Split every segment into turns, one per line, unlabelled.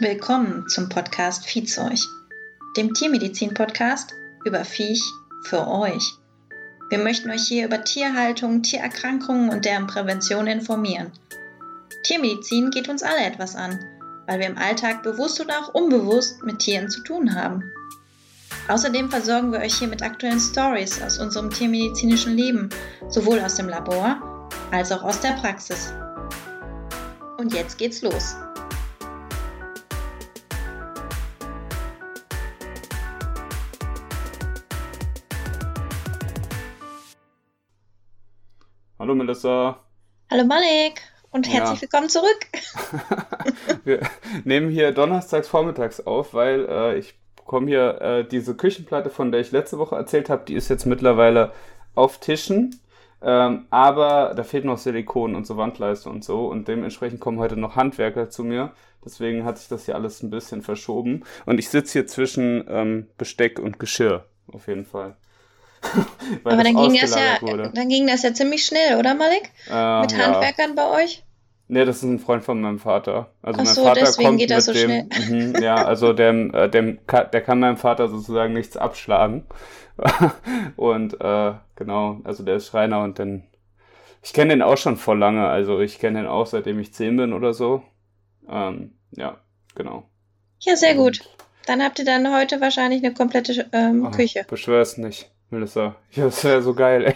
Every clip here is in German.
Willkommen zum Podcast Viehzeug, dem Tiermedizin-Podcast über Viech für euch. Wir möchten euch hier über Tierhaltung, Tiererkrankungen und deren Prävention informieren. Tiermedizin geht uns alle etwas an, weil wir im Alltag bewusst oder auch unbewusst mit Tieren zu tun haben. Außerdem versorgen wir euch hier mit aktuellen Stories aus unserem tiermedizinischen Leben, sowohl aus dem Labor als auch aus der Praxis. Und jetzt geht's los.
Hallo Melissa.
Hallo Malik und herzlich
Ja.
willkommen zurück.
Wir nehmen hier donnerstags vormittags auf, weil äh, ich bekomme hier äh, diese Küchenplatte, von der ich letzte Woche erzählt habe, die ist jetzt mittlerweile auf Tischen. Ähm, aber da fehlt noch Silikon und so Wandleiste und so. Und dementsprechend kommen heute noch Handwerker zu mir. Deswegen hat sich das hier alles ein bisschen verschoben. Und ich sitze hier zwischen ähm, Besteck und Geschirr, auf jeden Fall.
Aber dann ging, das ja,
wurde.
dann ging das ja ziemlich schnell, oder Malik?
Äh,
Mit
ja.
Handwerkern bei euch?
Nee, das ist ein Freund von meinem Vater. Also
Ach
mein
so,
Vater
deswegen
kommt
geht das so
dem, Mhm, ja, also dem, äh, dem, der kann meinem Vater sozusagen nichts abschlagen. Und äh, genau, also der ist Schreiner und dann, ich kenne den auch schon vor lange, also ich kenne den auch seitdem ich zehn bin oder so. Ähm, ja, genau.
Ja, sehr gut. Dann habt ihr dann heute wahrscheinlich eine komplette ähm, Küche.
Beschwör's nicht, Melissa. Ja, das wäre so geil, ey.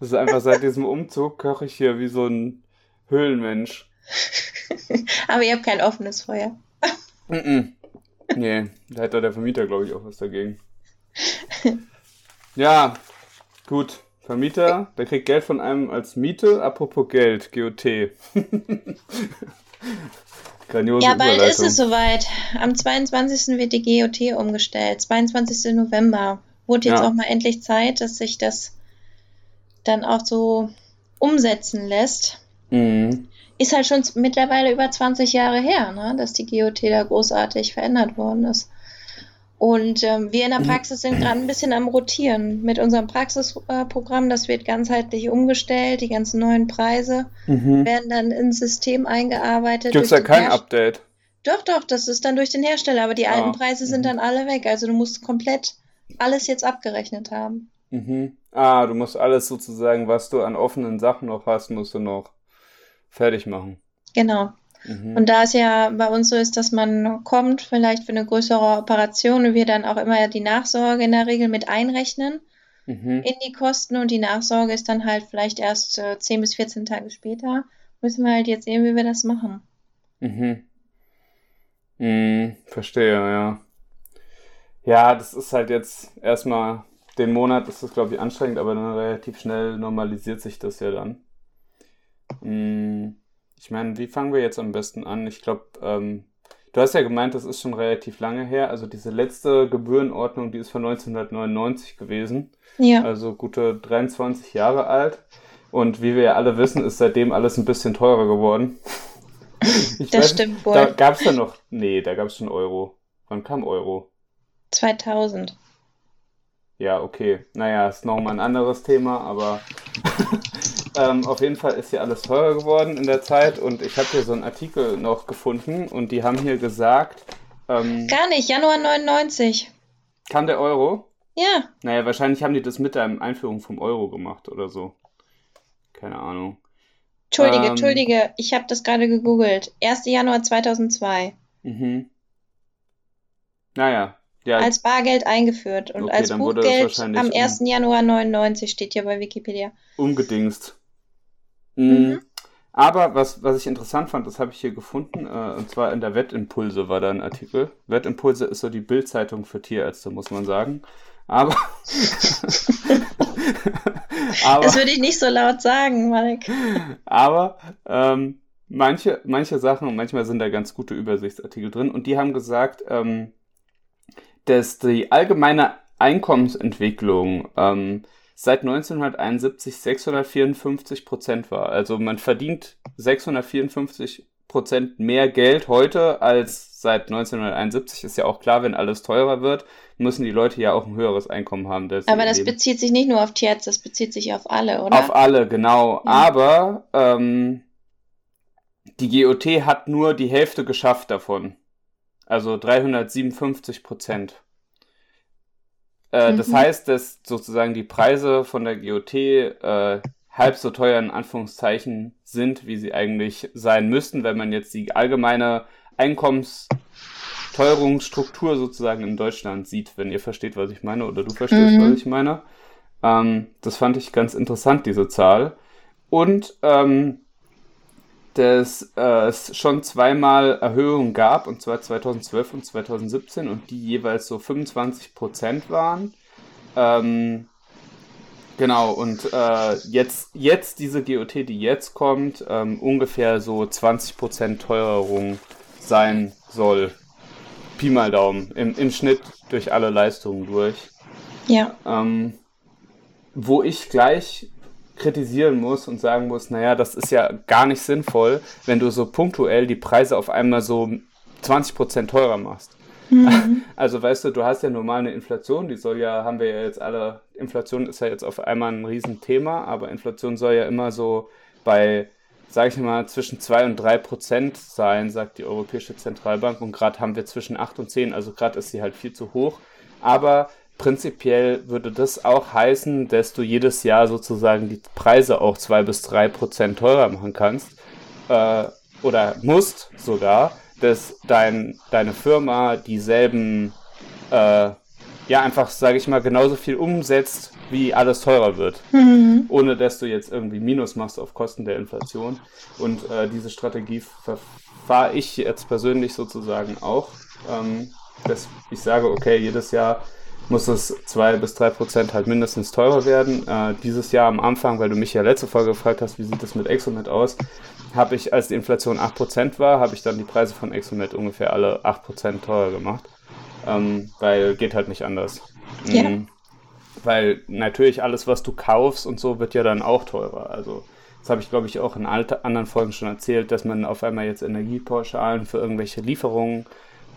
Das ist einfach seit diesem Umzug koche ich hier wie so ein Höhlenmensch.
Aber ihr habt kein offenes Feuer.
Mhm. Nee, da hätte der Vermieter, glaube ich, auch was dagegen. Ja, gut. Vermieter, der kriegt Geld von einem als Miete. Apropos Geld, GOT. Grandiose
Ja, bald ist es soweit. Am 22. wird die GOT umgestellt. 22. November. Wurde jetzt
Ja.
auch mal endlich Zeit, dass sich das dann auch so umsetzen lässt.
Mhm.
Ist halt schon mittlerweile über 20 Jahre her, ne, dass die GOT da großartig verändert worden ist. Und ähm, wir in der Praxis sind gerade ein bisschen am Rotieren mit unserem Praxisprogramm. Das wird ganzheitlich umgestellt. Die ganzen neuen Preise
Mhm.
werden dann ins System eingearbeitet.
Gibt's
durch
da kein
Herst-
Update?
Doch, doch, das ist dann durch den Hersteller, aber die alten
Ah,
Preise sind
mhm.
dann alle weg. Also du musst komplett alles jetzt abgerechnet haben.
Mhm. Ah, du musst alles sozusagen, was du an offenen Sachen noch hast, musst du noch fertig machen.
Genau.
Mhm.
Und da es ja bei uns so ist, dass man kommt, vielleicht für eine größere Operation und wir dann auch immer die Nachsorge in der Regel mit einrechnen
Mhm.
in die Kosten und die Nachsorge ist dann halt vielleicht erst äh, 10 bis 14 Tage später, müssen wir halt jetzt sehen, wie wir das machen.
Mhm. Mhm, verstehe, ja. Ja, das ist halt jetzt erstmal, den Monat ist das, glaube ich, anstrengend, aber dann relativ schnell normalisiert sich das ja dann. Mhm. Ich meine, wie fangen wir jetzt am besten an? Ich glaube, ähm, du hast ja gemeint, das ist schon relativ lange her. Also diese letzte Gebührenordnung, die ist von 1999 gewesen.
Ja,
Also gute 23 Jahre alt. Und wie wir ja alle wissen, ist seitdem alles ein bisschen teurer geworden. Ich
das
weiß-
stimmt
Da
wohl.
gab es ja noch. Nee, da gab es schon Euro. Wann kam Euro?
2000.
Ja, okay. Naja, ist nochmal ein anderes Thema, aber ähm, auf jeden Fall ist hier alles teurer geworden in der Zeit. Und ich habe hier so einen Artikel noch gefunden und die haben hier gesagt, ähm,
Gar nicht, Januar 99.
kam der Euro?
Ja,
Naja, wahrscheinlich haben die das mit der Einführung vom Euro gemacht oder so. Keine Ahnung.
Entschuldige,
Ähm.
Entschuldige, ich habe das gerade gegoogelt. 1. Januar 2002.
Mhm. Naja, ja,
Als Bargeld eingeführt und
Okay,
als Buchgeld am
um-
1. Januar 99 steht hier bei Wikipedia.
umgedingst.
Mhm.
Mhm. Aber was, was ich interessant fand, das habe ich hier gefunden, äh, und zwar in der Wettimpulse war da ein Artikel. Wettimpulse ist so die Bildzeitung für Tierärzte, muss man sagen. Aber, aber,
Das würde ich nicht so laut sagen, Malik.
aber ähm, manche, manche Sachen, manchmal sind da ganz gute Übersichtsartikel drin und die haben gesagt, ähm, dass die allgemeine Einkommensentwicklung ähm, seit 1971 654 Prozent war. Also man verdient 654 Prozent mehr Geld heute als seit 1971. Ist ja auch klar, wenn alles teurer wird, müssen die Leute ja auch ein höheres Einkommen haben.
Aber das bezieht sich nicht nur auf Tierärzte, das bezieht sich auf alle, oder?
auf alle, genau.
Ja.
Aber ähm, die GOT hat nur die Hälfte geschafft davon. Also 357 Prozent. Äh, mhm. Das heißt, dass sozusagen die Preise von der GOT äh, halb so teuer in Anführungszeichen sind, wie sie eigentlich sein müssten, wenn man jetzt die allgemeine Einkommensteuerungsstruktur sozusagen in Deutschland sieht, wenn ihr versteht, was ich meine, oder du verstehst, mhm. was ich meine. Ähm, das fand ich ganz interessant, diese Zahl. Und ähm, dass äh, es schon zweimal Erhöhungen gab, und zwar 2012 und 2017, und die jeweils so 25 Prozent waren. Ähm, genau, und äh, jetzt, jetzt diese GOT, die jetzt kommt, ähm, ungefähr so 20 Prozent Teuerung sein soll. Pi mal Daumen, im, im Schnitt durch alle Leistungen durch.
Ja.
Ähm, wo ich gleich kritisieren muss und sagen muss, naja, das ist ja gar nicht sinnvoll, wenn du so punktuell die Preise auf einmal so 20% teurer machst. Mhm. Also weißt du, du hast ja normal eine Inflation, die soll ja, haben wir ja jetzt alle, Inflation ist ja jetzt auf einmal ein Riesenthema, aber Inflation soll ja immer so bei, sag ich mal, zwischen 2 und 3 Prozent sein, sagt die Europäische Zentralbank und gerade haben wir zwischen 8 und 10, also gerade ist sie halt viel zu hoch. Aber prinzipiell würde das auch heißen, dass du jedes Jahr sozusagen die Preise auch zwei bis drei Prozent teurer machen kannst äh, oder musst sogar, dass dein, deine Firma dieselben, äh, ja einfach, sage ich mal, genauso viel umsetzt, wie alles teurer wird, mhm. ohne dass du jetzt irgendwie Minus machst auf Kosten der Inflation. Und äh, diese Strategie verfahre ich jetzt persönlich sozusagen auch, ähm, dass ich sage, okay, jedes Jahr muss es zwei bis drei Prozent halt mindestens teurer werden. Äh, dieses Jahr am Anfang, weil du mich ja letzte Folge gefragt hast, wie sieht es mit Exomet aus, habe ich, als die Inflation 8% war, habe ich dann die Preise von Exomet ungefähr alle 8% teurer gemacht. Ähm, weil geht halt nicht anders. Ja. Mhm. Weil natürlich alles, was du kaufst und so, wird ja dann auch teurer. Also das habe ich, glaube ich, auch in anderen Folgen schon erzählt, dass man auf einmal jetzt Energiepauschalen für irgendwelche Lieferungen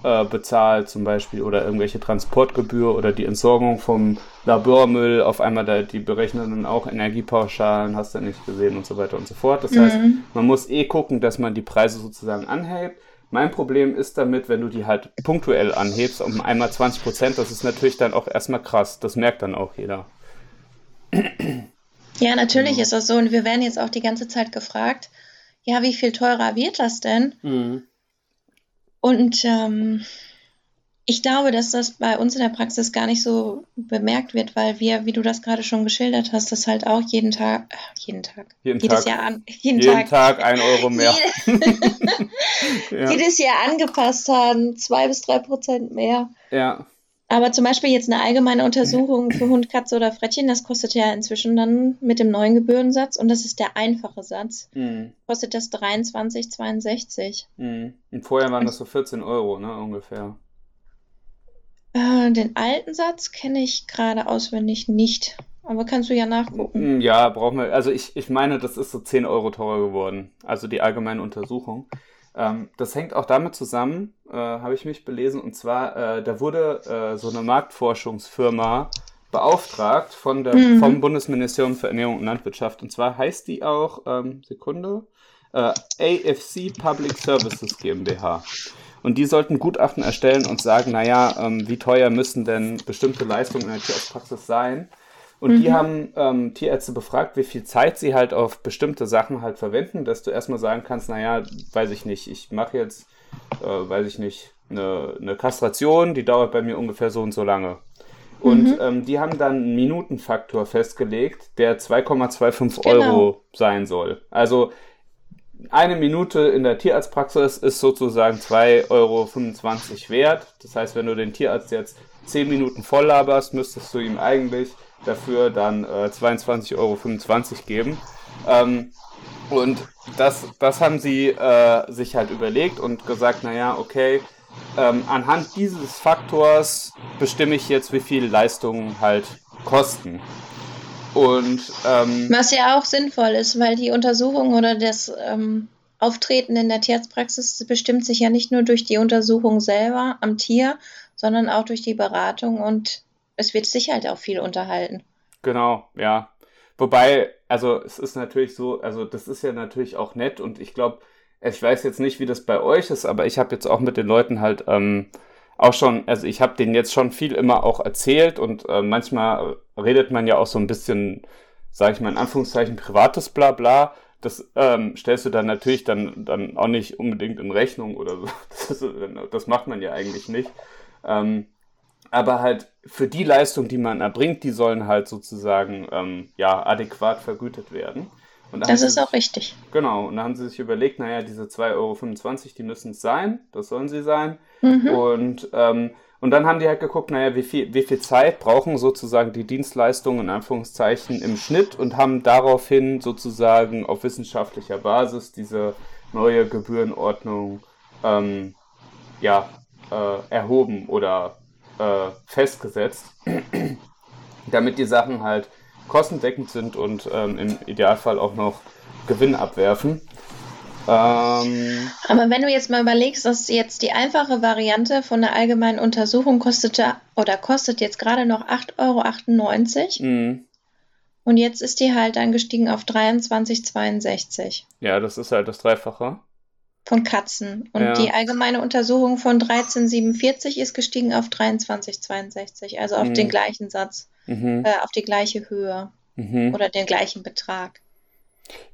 äh, bezahlt zum Beispiel oder irgendwelche Transportgebühr oder die Entsorgung vom Labormüll, auf einmal da, die berechnen dann auch Energiepauschalen, hast du nicht gesehen und so weiter und so fort. Das mhm. heißt, man muss eh gucken, dass man die Preise sozusagen anhebt. Mein Problem ist damit, wenn du die halt punktuell anhebst, um einmal 20 Prozent, das ist natürlich dann auch erstmal krass. Das merkt dann auch jeder.
Ja, natürlich ist das so. Und wir werden jetzt auch die ganze Zeit gefragt, ja, wie viel teurer wird das denn? Mhm. Und ähm, ich glaube, dass das bei uns in der Praxis gar nicht so bemerkt wird, weil wir, wie du das gerade schon geschildert hast, das halt auch jeden Tag, äh, jeden Tag,
jeden
jedes
Tag,
Jahr
an, jeden, jeden Tag, Tag ein Euro mehr.
ja. Jedes Jahr angepasst haben, zwei bis drei Prozent mehr.
Ja.
Aber zum Beispiel jetzt eine allgemeine Untersuchung für Hund, Katze oder Frettchen, das kostet ja inzwischen dann mit dem neuen Gebührensatz und das ist der einfache Satz. Mhm. Kostet das 23,62.
Mhm. Und vorher waren das so 14 Euro, ne, ungefähr.
Äh, den alten Satz kenne ich gerade auswendig nicht. Aber kannst du ja nachgucken.
Hm, ja, brauchen wir. Also ich, ich meine, das ist so 10 Euro teurer geworden. Also die allgemeine Untersuchung. Ähm, das hängt auch damit zusammen, äh, habe ich mich belesen, und zwar, äh, da wurde äh, so eine Marktforschungsfirma beauftragt von der, mhm. vom Bundesministerium für Ernährung und Landwirtschaft. Und zwar heißt die auch, ähm, Sekunde, äh, AFC Public Services GmbH. Und die sollten Gutachten erstellen und sagen, naja, ähm, wie teuer müssen denn bestimmte Leistungen in der Tierarztpraxis sein, und mhm. die haben ähm, Tierärzte befragt, wie viel Zeit sie halt auf bestimmte Sachen halt verwenden, dass du erstmal sagen kannst, naja, weiß ich nicht, ich mache jetzt, äh, weiß ich nicht, eine, eine Kastration, die dauert bei mir ungefähr so und so lange. Und mhm. ähm, die haben dann einen Minutenfaktor festgelegt, der 2,25 genau. Euro sein soll. Also eine Minute in der Tierarztpraxis ist sozusagen 2,25 Euro wert. Das heißt, wenn du den Tierarzt jetzt 10 Minuten voll laberst, müsstest du ihm eigentlich dafür dann äh, 22,25 Euro geben. Ähm, und das, das haben sie äh, sich halt überlegt und gesagt, naja, okay, ähm, anhand dieses Faktors bestimme ich jetzt, wie viel Leistungen halt kosten. Und ähm,
was ja auch sinnvoll ist, weil die Untersuchung oder das ähm, Auftreten in der Tierarztpraxis bestimmt sich ja nicht nur durch die Untersuchung selber am Tier, sondern auch durch die Beratung und es wird sich halt auch viel unterhalten.
Genau, ja. Wobei, also es ist natürlich so, also das ist ja natürlich auch nett und ich glaube, ich weiß jetzt nicht, wie das bei euch ist, aber ich habe jetzt auch mit den Leuten halt ähm, auch schon, also ich habe denen jetzt schon viel immer auch erzählt und äh, manchmal redet man ja auch so ein bisschen, sage ich mal in Anführungszeichen, privates Blabla. Das ähm, stellst du dann natürlich dann, dann auch nicht unbedingt in Rechnung oder so. Das, das macht man ja eigentlich nicht. Ähm, aber halt für die Leistung, die man erbringt, die sollen halt sozusagen ähm, ja adäquat vergütet werden.
das ist auch richtig.
Genau, und da haben sie sich überlegt, naja, diese 2,25 Euro, die müssen es sein, das sollen sie sein. Mhm. Und, ähm, und dann haben die halt geguckt, naja, wie viel, wie viel Zeit brauchen sozusagen die Dienstleistungen in Anführungszeichen im Schnitt und haben daraufhin sozusagen auf wissenschaftlicher Basis diese neue Gebührenordnung ähm, ja, äh, erhoben oder äh, festgesetzt, damit die Sachen halt kostendeckend sind und ähm, im Idealfall auch noch Gewinn abwerfen.
Ähm, Aber wenn du jetzt mal überlegst, dass jetzt die einfache Variante von der allgemeinen Untersuchung kostete oder kostet jetzt gerade noch 8,98 Euro. Mhm. Und jetzt ist die halt dann gestiegen auf 23,62.
Ja, das ist halt das Dreifache
von Katzen. Und ja. die allgemeine Untersuchung von 1347 ist gestiegen auf 2362, also auf mhm. den gleichen Satz, mhm. äh, auf die gleiche Höhe mhm. oder den gleichen Betrag.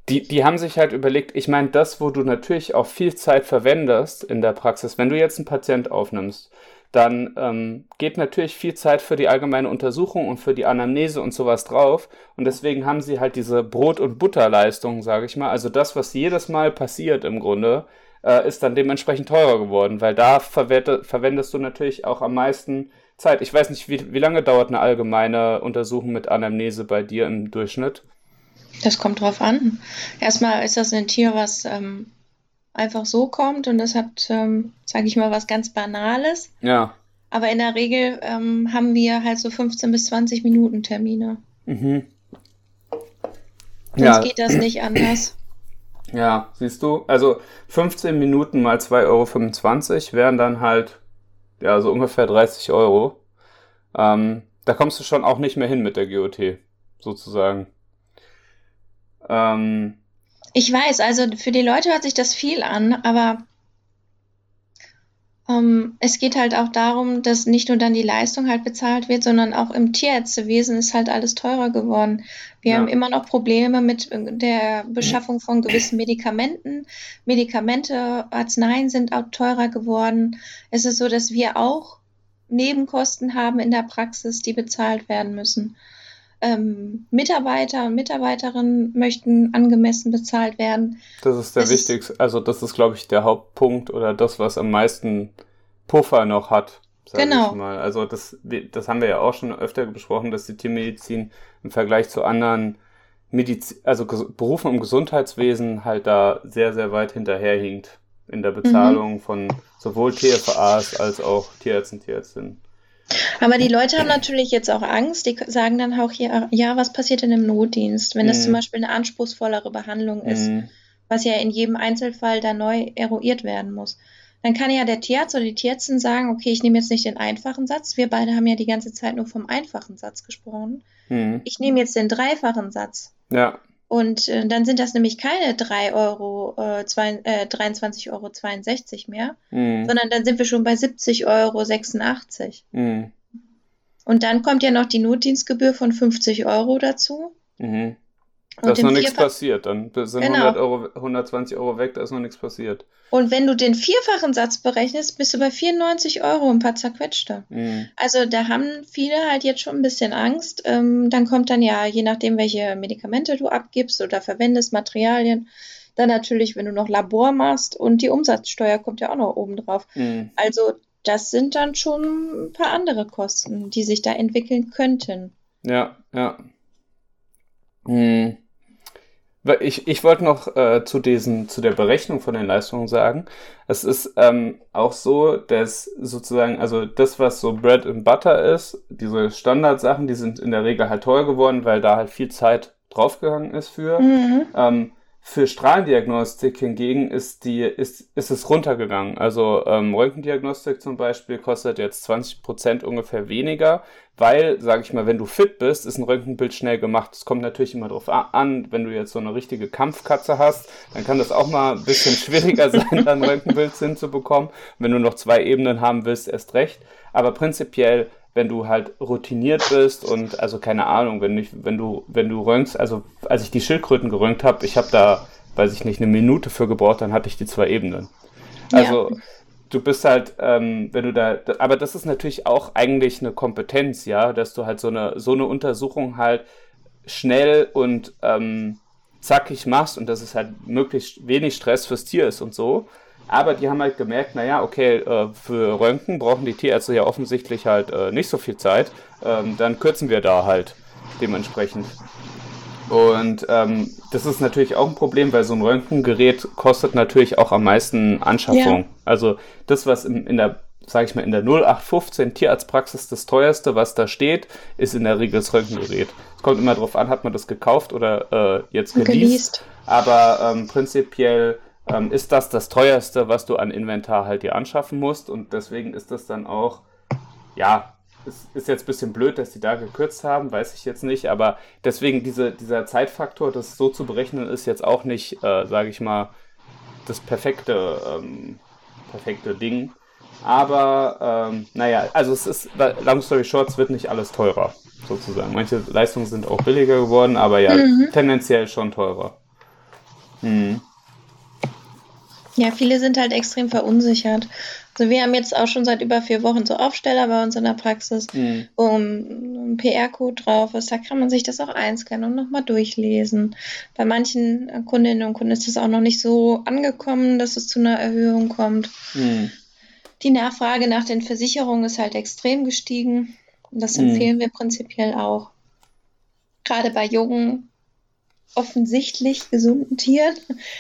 Die, die haben sich halt überlegt, ich meine, das, wo du natürlich auch viel Zeit verwendest in der Praxis, wenn du jetzt einen Patient aufnimmst, dann ähm, geht natürlich viel Zeit für die allgemeine Untersuchung und für die Anamnese und sowas drauf. Und deswegen haben sie halt diese Brot- und Butterleistung, sage ich mal. Also das, was jedes Mal passiert im Grunde, äh, ist dann dementsprechend teurer geworden, weil da verwendest du natürlich auch am meisten Zeit. Ich weiß nicht, wie, wie lange dauert eine allgemeine Untersuchung mit Anamnese bei dir im Durchschnitt?
Das kommt drauf an. Erstmal ist das ein Tier, was ähm, einfach so kommt und das hat, ähm, sage ich mal, was ganz Banales.
Ja.
Aber in der Regel ähm, haben wir halt so 15 bis 20 Minuten Termine. Mhm. Sonst ja. geht das nicht anders.
Ja, siehst du, also 15 Minuten mal 2,25 Euro wären dann halt, ja, so ungefähr 30 Euro. Ähm, da kommst du schon auch nicht mehr hin mit der GOT, sozusagen.
Ähm, ich weiß, also für die Leute hört sich das viel an, aber ähm, es geht halt auch darum, dass nicht nur dann die Leistung halt bezahlt wird, sondern auch im Tierärztewesen ist halt alles teurer geworden. Wir ja. haben immer noch Probleme mit äh, der Beschaffung von gewissen Medikamenten. Medikamente, Arzneien sind auch teurer geworden. Es ist so, dass wir auch Nebenkosten haben in der Praxis, die bezahlt werden müssen. Ähm, Mitarbeiter und Mitarbeiterinnen möchten angemessen bezahlt werden.
Das ist der es wichtigste, also das ist, glaube ich, der Hauptpunkt oder das, was am meisten Puffer noch hat. genau. mal. Also das, das haben wir ja auch schon öfter besprochen, dass die Tiermedizin im Vergleich zu anderen Medizin, also Berufen im Gesundheitswesen halt da sehr, sehr weit hinterherhinkt in der Bezahlung mhm. von sowohl TFAs als auch Tierärzten, Tierärztinnen.
Aber die Leute haben natürlich jetzt auch Angst. Die sagen dann auch hier, ja, was passiert denn im Notdienst, wenn das zum mhm. Beispiel eine anspruchsvollere Behandlung ist, mm. was ja in jedem Einzelfall da neu eruiert werden muss. Dann kann ja der Tierarzt oder die Tierärztin sagen, okay, ich nehme jetzt nicht den einfachen Satz. Wir beide haben ja die ganze Zeit nur vom einfachen Satz gesprochen. Mm. Ich nehme jetzt den dreifachen Satz.
Ja.
Und äh, dann sind das nämlich keine 3 Euro, äh, zwei, äh, 23,62 Euro mehr, mm. sondern dann sind wir schon bei 70,86 Euro. Mm. Und dann kommt ja noch die Notdienstgebühr von 50 Euro dazu.
Mhm. Da ist noch nichts passiert. Dann sind genau. 100 Euro, 120 Euro weg, da ist noch nichts passiert.
Und wenn du den vierfachen Satz berechnest, bist du bei 94 Euro ein paar zerquetschte. Mhm. Also da haben viele halt jetzt schon ein bisschen Angst. Ähm, dann kommt dann ja, je nachdem, welche Medikamente du abgibst oder verwendest, Materialien, dann natürlich, wenn du noch Labor machst und die Umsatzsteuer kommt ja auch noch oben drauf. Mhm. Also das sind dann schon ein paar andere Kosten, die sich da entwickeln könnten.
Ja, ja. Hm. Ich, ich wollte noch äh, zu diesen, zu der Berechnung von den Leistungen sagen. Es ist ähm, auch so, dass sozusagen, also das, was so Bread and Butter ist, diese Standardsachen, die sind in der Regel halt teuer geworden, weil da halt viel Zeit draufgegangen ist für. Mhm. Ähm, Für Strahlendiagnostik hingegen ist, die, ist, ist es runtergegangen. Also ähm, Röntgendiagnostik zum Beispiel kostet jetzt 20% ungefähr weniger, weil, sage ich mal, wenn du fit bist, ist ein Röntgenbild schnell gemacht. Es kommt natürlich immer darauf an, wenn du jetzt so eine richtige Kampfkatze hast, dann kann das auch mal ein bisschen schwieriger sein, dann ein Röntgenbild hinzubekommen. Wenn du noch zwei Ebenen haben willst, erst recht. Aber prinzipiell wenn du halt routiniert bist und also keine Ahnung, wenn ich, wenn du, wenn du röntgst, also als ich die Schildkröten geröntgt habe, ich habe da, weiß ich nicht, eine Minute für gebraucht, dann hatte ich die zwei Ebenen. Also ja. du bist halt, ähm, wenn du da, aber das ist natürlich auch eigentlich eine Kompetenz, ja, dass du halt so eine, so eine Untersuchung halt schnell und ähm, zackig machst und dass es halt möglichst wenig Stress fürs Tier ist und so. Aber die haben halt gemerkt, naja, okay, äh, für Röntgen brauchen die Tierärzte ja offensichtlich halt äh, nicht so viel Zeit. Ähm, dann kürzen wir da halt dementsprechend. Und ähm, das ist natürlich auch ein Problem, weil so ein Röntgengerät kostet natürlich auch am meisten Anschaffung. Ja. Also das, was in, in der, sag ich mal, in der 0815 Tierarztpraxis das teuerste, was da steht, ist in der Regel das Röntgengerät. Es kommt immer darauf an, hat man das gekauft oder äh, jetzt geleast. Aber ähm, prinzipiell ähm, ist das das teuerste, was du an Inventar halt dir anschaffen musst. Und deswegen ist das dann auch, ja, es ist jetzt ein bisschen blöd, dass die da gekürzt haben, weiß ich jetzt nicht. Aber deswegen diese, dieser Zeitfaktor, das so zu berechnen, ist jetzt auch nicht, äh, sage ich mal, das perfekte, ähm, perfekte Ding. Aber ähm, naja, also es ist, long story short, es wird nicht alles teurer, sozusagen. Manche Leistungen sind auch billiger geworden, aber ja, mhm. tendenziell schon teurer.
Hm. Ja, viele sind halt extrem verunsichert. Also wir haben jetzt auch schon seit über vier Wochen so Aufsteller bei uns in der Praxis, mhm. wo ein PR-Code drauf ist. Da kann man sich das auch einscannen und nochmal durchlesen. Bei manchen Kundinnen und Kunden ist das auch noch nicht so angekommen, dass es zu einer Erhöhung kommt. Mhm. Die Nachfrage nach den Versicherungen ist halt extrem gestiegen. Und das mhm. empfehlen wir prinzipiell auch. Gerade bei jungen offensichtlich gesunden Tieren.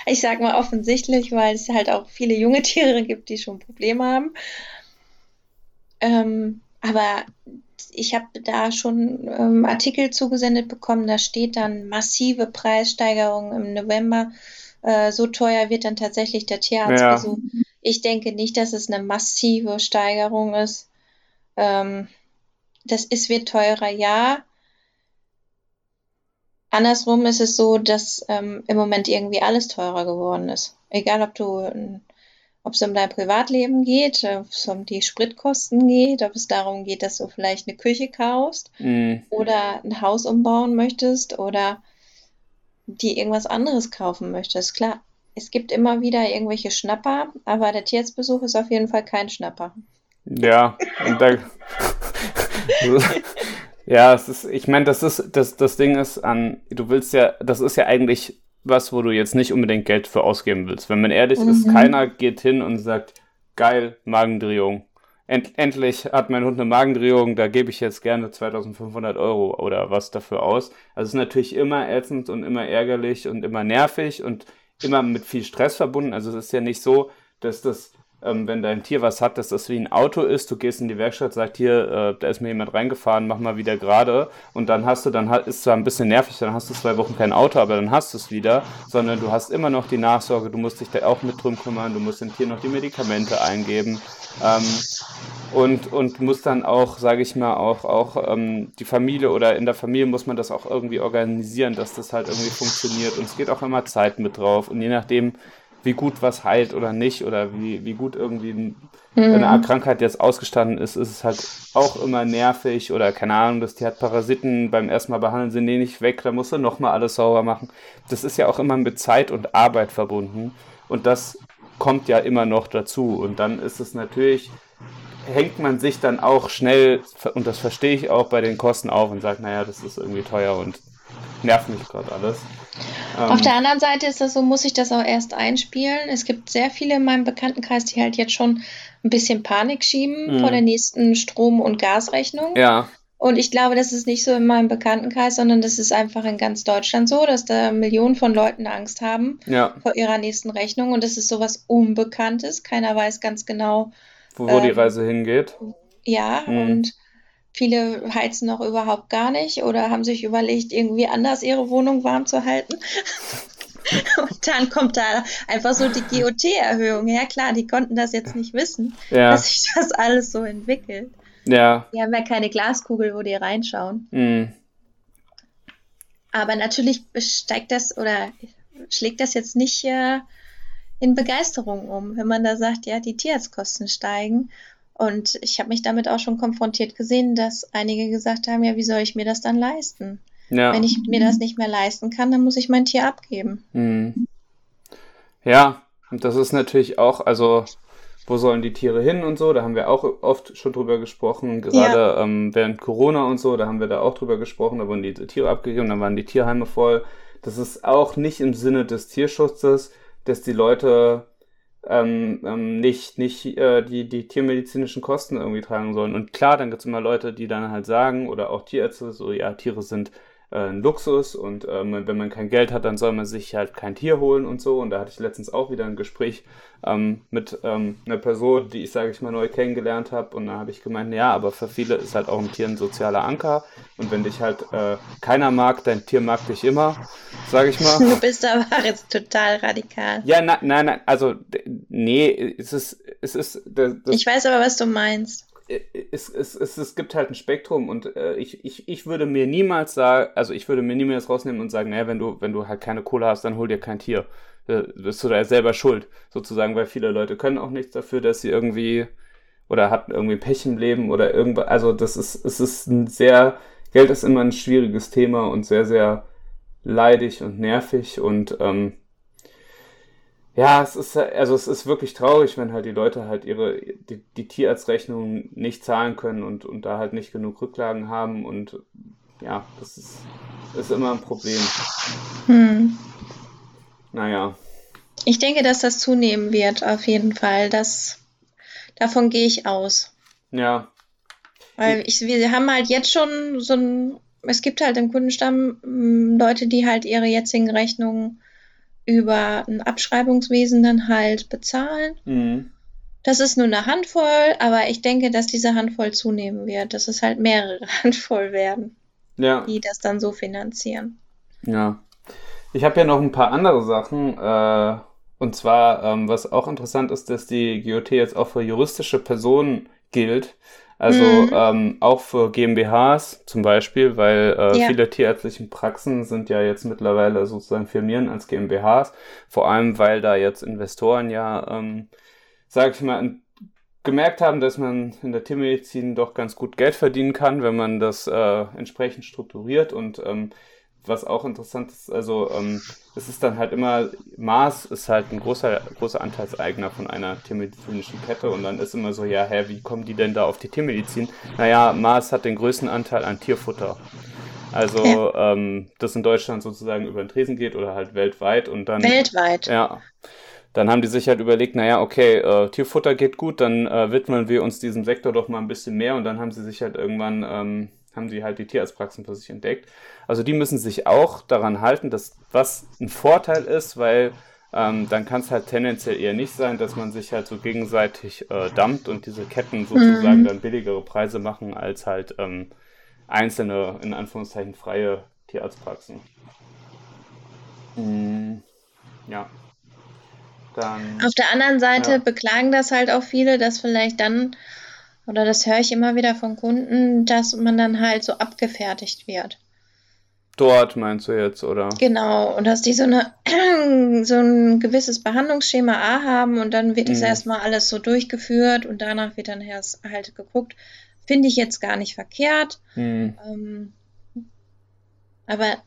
Ich sage mal offensichtlich, weil es halt auch viele junge Tiere gibt, die schon Probleme haben. Ähm, aber ich habe da schon ähm, Artikel zugesendet bekommen, da steht dann massive Preissteigerung im November. Äh, so teuer wird dann tatsächlich der Tierarztbesuch. Ja. Ich denke nicht, dass es eine massive Steigerung ist. Ähm, das ist, wird teurer, ja. Andersrum ist es so, dass ähm, im Moment irgendwie alles teurer geworden ist. Egal, ob du, ob es um dein Privatleben geht, ob es um die Spritkosten geht, ob es darum geht, dass du vielleicht eine Küche kaufst mm. oder ein Haus umbauen möchtest oder die irgendwas anderes kaufen möchtest. Klar, es gibt immer wieder irgendwelche Schnapper, aber der Tierarztbesuch ist auf jeden Fall kein Schnapper.
Ja, und da, Ja, es ist, ich meine, das ist, das, das Ding ist an, du willst ja, das ist ja eigentlich was, wo du jetzt nicht unbedingt Geld für ausgeben willst. Wenn man ehrlich mhm. ist, keiner geht hin und sagt, geil, Magendrehung. End, endlich hat mein Hund eine Magendrehung, da gebe ich jetzt gerne 2500 Euro oder was dafür aus. Also es ist natürlich immer ätzend und immer ärgerlich und immer nervig und immer mit viel Stress verbunden. Also es ist ja nicht so, dass das ähm, wenn dein Tier was hat, dass das wie ein Auto ist. Du gehst in die Werkstatt, sagst hier, äh, da ist mir jemand reingefahren, mach mal wieder gerade. Und dann hast du, dann ist zwar ein bisschen nervig, dann hast du zwei Wochen kein Auto, aber dann hast du es wieder. Sondern du hast immer noch die Nachsorge, du musst dich da auch mit drum kümmern, du musst dem Tier noch die Medikamente eingeben. Ähm, und, und muss dann auch, sage ich mal, auch, auch ähm, die Familie oder in der Familie muss man das auch irgendwie organisieren, dass das halt irgendwie funktioniert. Und es geht auch immer Zeit mit drauf. Und je nachdem, wie gut was heilt oder nicht oder wie, wie gut irgendwie mhm. eine Krankheit jetzt ausgestanden ist, ist es halt auch immer nervig oder keine Ahnung, das Tier hat Parasiten, beim ersten Mal behandeln sind die nicht weg, da musst du nochmal alles sauber machen. Das ist ja auch immer mit Zeit und Arbeit verbunden und das kommt ja immer noch dazu und dann ist es natürlich, hängt man sich dann auch schnell, und das verstehe ich auch bei den Kosten auf und sagt, naja, das ist irgendwie teuer und nervt mich gerade alles.
Ähm, Auf der anderen Seite ist das so, muss ich das auch erst einspielen. Es gibt sehr viele in meinem Bekanntenkreis, die halt jetzt schon ein bisschen Panik schieben mhm. vor der nächsten Strom- und Gasrechnung.
Ja.
Und ich glaube, das ist nicht so in meinem Bekanntenkreis, sondern das ist einfach in ganz Deutschland so, dass da Millionen von Leuten Angst haben
ja.
vor ihrer nächsten Rechnung. Und das ist sowas Unbekanntes. Keiner weiß ganz genau,
wo, wo ähm, die Reise hingeht.
Ja, mhm. und Viele heizen noch überhaupt gar nicht oder haben sich überlegt, irgendwie anders ihre Wohnung warm zu halten. Und dann kommt da einfach so die GOT-Erhöhung. Ja klar, die konnten das jetzt nicht wissen, ja. dass sich das alles so entwickelt. Ja. Die haben ja keine Glaskugel, wo die reinschauen. Mhm. Aber natürlich steigt das oder schlägt das jetzt nicht äh, in Begeisterung um, wenn man da sagt, ja, die Tierarztkosten steigen. Und ich habe mich damit auch schon konfrontiert gesehen, dass einige gesagt haben, ja, wie soll ich mir das dann leisten? Ja. Wenn ich mir das nicht mehr leisten kann, dann muss ich mein Tier abgeben. Mhm.
Ja, und das ist natürlich auch, also wo sollen die Tiere hin und so, da haben wir auch oft schon drüber gesprochen, gerade ja. ähm, während Corona und so, da haben wir da auch drüber gesprochen, da wurden die Tiere abgegeben, dann waren die Tierheime voll. Das ist auch nicht im Sinne des Tierschutzes, dass die Leute ähm, ähm, nicht, nicht äh, die, die tiermedizinischen Kosten irgendwie tragen sollen. Und klar, dann gibt es immer Leute, die dann halt sagen, oder auch Tierärzte, so ja, Tiere sind ein Luxus und ähm, wenn man kein Geld hat, dann soll man sich halt kein Tier holen und so. Und da hatte ich letztens auch wieder ein Gespräch ähm, mit ähm, einer Person, die ich, sage ich mal, neu kennengelernt habe. Und da habe ich gemeint, ja, aber für viele ist halt auch ein Tier ein sozialer Anker. Und wenn dich halt äh, keiner mag, dein Tier mag dich immer, sage ich mal.
Du bist aber jetzt total radikal.
Ja, nein, nein, nein, also nee, es ist, es ist.
Das, das ich weiß aber, was du meinst
es, es, es, es gibt halt ein Spektrum und äh, ich, ich, ich würde mir niemals sagen, also ich würde mir niemals rausnehmen und sagen, naja, wenn du, wenn du halt keine Kohle hast, dann hol dir kein Tier. Äh, bist du da selber schuld, sozusagen, weil viele Leute können auch nichts dafür, dass sie irgendwie oder hatten irgendwie Pech im Leben oder irgendwas. Also das ist, es ist ein sehr, Geld ist immer ein schwieriges Thema und sehr, sehr leidig und nervig und ähm, ja, es ist also es ist wirklich traurig, wenn halt die Leute halt ihre die, die Tierarztrechnung nicht zahlen können und, und da halt nicht genug Rücklagen haben und ja, das ist, ist immer ein Problem. Hm. Naja.
Ich denke, dass das zunehmen wird, auf jeden Fall. Das, davon gehe ich aus. Ja. Weil ich, wir haben halt jetzt schon so ein, es gibt halt im Kundenstamm hm, Leute, die halt ihre jetzigen Rechnungen über ein Abschreibungswesen dann halt bezahlen. Mhm. Das ist nur eine Handvoll, aber ich denke, dass diese Handvoll zunehmen wird, dass es halt mehrere Handvoll werden, ja. die das dann so finanzieren.
Ja. Ich habe ja noch ein paar andere Sachen. Äh, und zwar, ähm, was auch interessant ist, dass die GOT jetzt auch für juristische Personen gilt. Also mhm. ähm, auch für GmbHs zum Beispiel, weil äh, ja. viele tierärztlichen Praxen sind ja jetzt mittlerweile sozusagen firmieren als GmbHs, vor allem weil da jetzt Investoren ja, ähm, sag ich mal, gemerkt haben, dass man in der Tiermedizin doch ganz gut Geld verdienen kann, wenn man das äh, entsprechend strukturiert und ähm, was auch interessant ist, also ähm, es ist dann halt immer, Mars ist halt ein großer, großer Anteilseigner von einer tiermedizinischen Kette und dann ist immer so, ja, hä, wie kommen die denn da auf die Tiermedizin? Naja, Mars hat den größten Anteil an Tierfutter. Also, ja. ähm, das in Deutschland sozusagen über den Tresen geht oder halt weltweit und dann.
Weltweit.
Ja. Dann haben die sich halt überlegt, naja, okay, äh, Tierfutter geht gut, dann äh, widmen wir uns diesem Sektor doch mal ein bisschen mehr und dann haben sie sich halt irgendwann ähm, haben sie halt die Tierarztpraxen für sich entdeckt. Also die müssen sich auch daran halten, dass was ein Vorteil ist, weil ähm, dann kann es halt tendenziell eher nicht sein, dass man sich halt so gegenseitig äh, dampft und diese Ketten sozusagen mhm. dann billigere Preise machen als halt ähm, einzelne, in Anführungszeichen, freie Tierarztpraxen. Mhm. Ja.
Dann, Auf der anderen Seite ja. beklagen das halt auch viele, dass vielleicht dann oder das höre ich immer wieder von Kunden, dass man dann halt so abgefertigt wird.
Dort meinst du jetzt, oder?
Genau, und dass die so, eine, so ein gewisses Behandlungsschema A haben und dann wird es mhm. erstmal alles so durchgeführt und danach wird dann erst halt geguckt. Finde ich jetzt gar nicht verkehrt. Mhm. Ähm, aber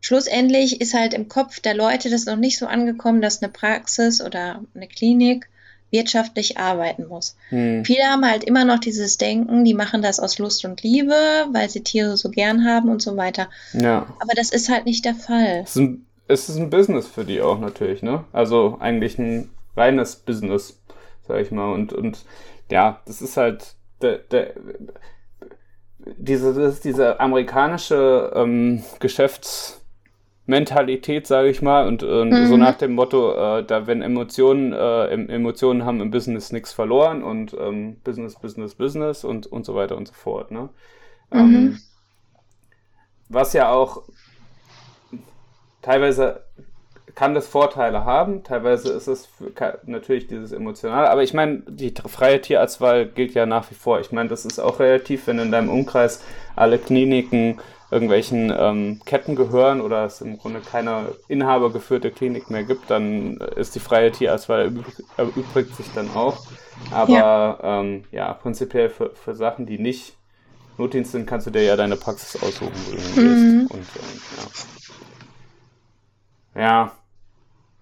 schlussendlich ist halt im Kopf der Leute das noch nicht so angekommen, dass eine Praxis oder eine Klinik wirtschaftlich arbeiten muss. Hm. Viele haben halt immer noch dieses Denken, die machen das aus Lust und Liebe, weil sie Tiere so gern haben und so weiter. Ja. Aber das ist halt nicht der Fall.
Es ist ein, es ist ein Business für die auch natürlich, ne? Also eigentlich ein reines Business, sag ich mal. Und, und ja, das ist halt der, der, diese, diese amerikanische ähm, Geschäfts- Mentalität, sage ich mal, und, und mhm. so nach dem Motto, äh, da wenn Emotionen, äh, Emotionen haben im Business nichts verloren und ähm, Business, Business, Business und, und so weiter und so fort. Ne? Mhm. Ähm, was ja auch teilweise kann das Vorteile haben, teilweise ist es natürlich dieses Emotionale, aber ich meine, die freie Tierarztwahl gilt ja nach wie vor. Ich meine, das ist auch relativ, wenn in deinem Umkreis alle Kliniken irgendwelchen ähm, Ketten gehören oder es im Grunde keine inhabergeführte Klinik mehr gibt, dann ist die freie Tierarztwahl erübrigt sich dann auch. Aber ja, ähm, ja prinzipiell für, für Sachen, die nicht Notdienst sind, kannst du dir ja deine Praxis aussuchen, wo du mhm. Und, ähm, ja. ja.